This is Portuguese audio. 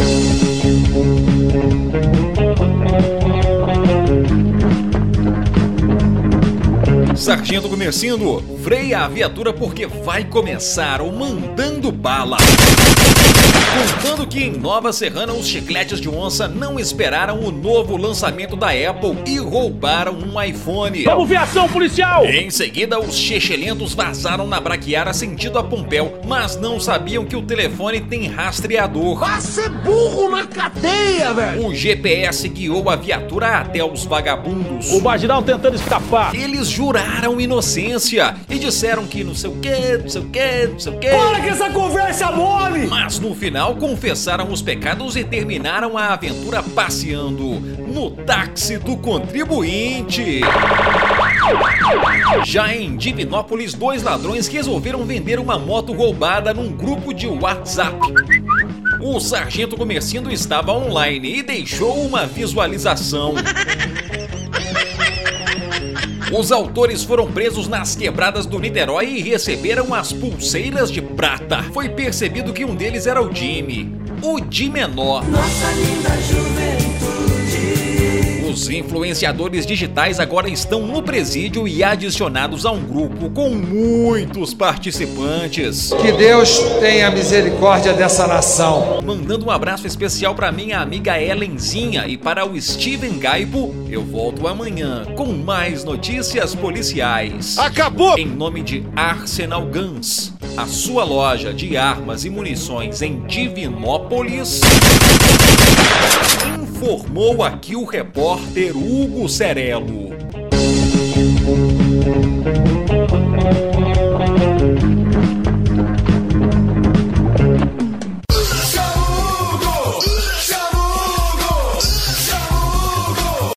Thank you. Sargento Comercindo, freia a viatura porque vai começar o Mandando Bala. Contando que em Nova Serrana os chicletes de onça não esperaram o novo lançamento da Apple e roubaram um iPhone. Vamos ver ação policial! Em seguida, os chechelentos vazaram na Braquiara sentido a Pompéu, mas não sabiam que o telefone tem rastreador. Vai ser burro na cadeia, velho! O GPS guiou a viatura até os vagabundos. O marginal tentando escapar. Eles juraram inocência e disseram que não sei o que, não sei o que, não sei o que. Para que essa conversa mole! Mas no final confessaram os pecados e terminaram a aventura passeando no táxi do contribuinte. Já em Divinópolis, dois ladrões resolveram vender uma moto roubada num grupo de WhatsApp. O sargento Comercindo estava online e deixou uma visualização. Os autores foram presos nas quebradas do Niterói e receberam as pulseiras de prata. Foi percebido que um deles era o Jimmy, o de menor. Nossa linda juventude. Os influenciadores digitais agora estão no presídio e adicionados a um grupo com muitos participantes. Que Deus tenha misericórdia dessa nação. Mandando um abraço especial para minha amiga Helenzinha e para o Steven Gaipo, eu volto amanhã com mais notícias policiais. Acabou! Em nome de Arsenal Guns, a sua loja de armas e munições em Divinópolis. Informou aqui o repórter Hugo Cerelo.